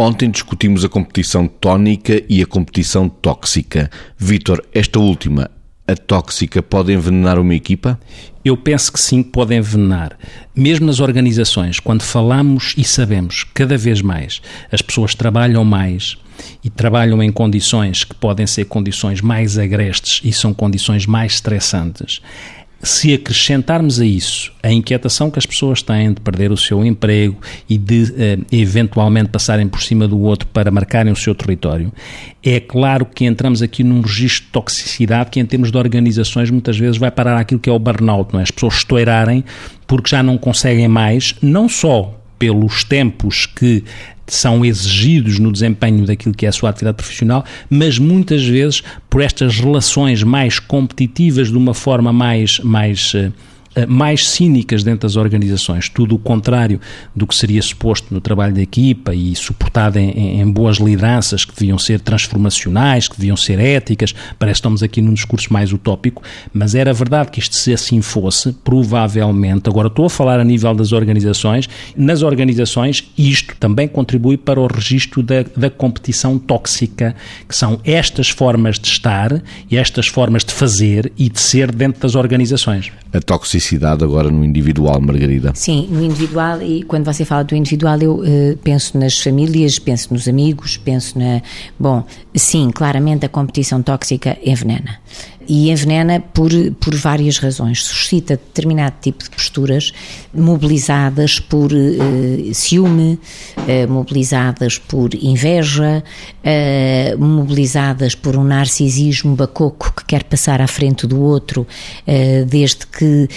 Ontem discutimos a competição tónica e a competição tóxica. Vítor, esta última, a tóxica, pode envenenar uma equipa? Eu penso que sim, pode envenenar. Mesmo nas organizações, quando falamos e sabemos cada vez mais, as pessoas trabalham mais e trabalham em condições que podem ser condições mais agrestes e são condições mais estressantes se acrescentarmos a isso a inquietação que as pessoas têm de perder o seu emprego e de eh, eventualmente passarem por cima do outro para marcarem o seu território, é claro que entramos aqui num registro de toxicidade que, em termos de organizações, muitas vezes vai parar aquilo que é o burnout, não é? As pessoas estourarem porque já não conseguem mais, não só pelos tempos que são exigidos no desempenho daquilo que é a sua atividade profissional, mas muitas vezes por estas relações mais competitivas de uma forma mais, mais eh, mais cínicas dentro das organizações, tudo o contrário do que seria suposto no trabalho da equipa e suportado em, em, boas lideranças que deviam ser transformacionais, que deviam ser éticas. Parece que estamos aqui num discurso mais utópico, mas era verdade que isto, se assim fosse, provavelmente, agora estou a falar a nível das organizações, nas organizações isto também contribui para o registro da, da competição tóxica, que são estas formas de estar e estas formas de fazer e de ser dentro das organizações. A toxicidade necessidade agora no individual, Margarida? Sim, no individual, e quando você fala do individual, eu uh, penso nas famílias, penso nos amigos, penso na. Bom, sim, claramente a competição tóxica envenena e envenena por, por várias razões. Suscita determinado tipo de posturas mobilizadas por uh, ciúme, uh, mobilizadas por inveja, uh, mobilizadas por um narcisismo bacoco que quer passar à frente do outro, desde que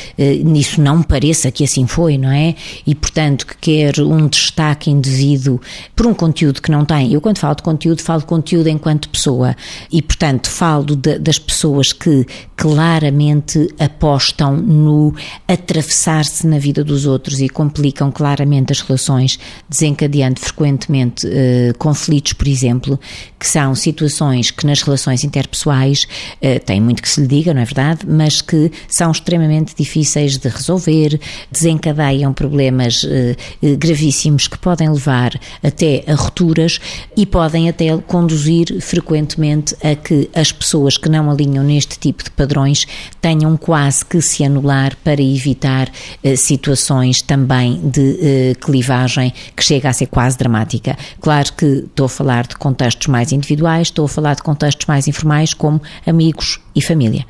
nisso não pareça que assim foi, não é? E, portanto, que quer um destaque indevido por um conteúdo que não tem. Eu, quando falo de conteúdo, falo de conteúdo enquanto pessoa e, portanto, falo de, das pessoas que claramente apostam no atravessar-se na vida dos outros e complicam claramente as relações, desencadeando frequentemente uh, conflitos, por exemplo, que são situações que nas relações interpessoais uh, têm muito que se lhe diga, não é verdade? Mas que são extremamente difíceis de resolver, desencadeiam problemas uh, gravíssimos que podem levar até a rupturas e podem até conduzir frequentemente a que as pessoas que não alinham neste este tipo de padrões tenham quase que se anular para evitar eh, situações também de eh, clivagem que chega a ser quase dramática. Claro que estou a falar de contextos mais individuais, estou a falar de contextos mais informais como amigos e família.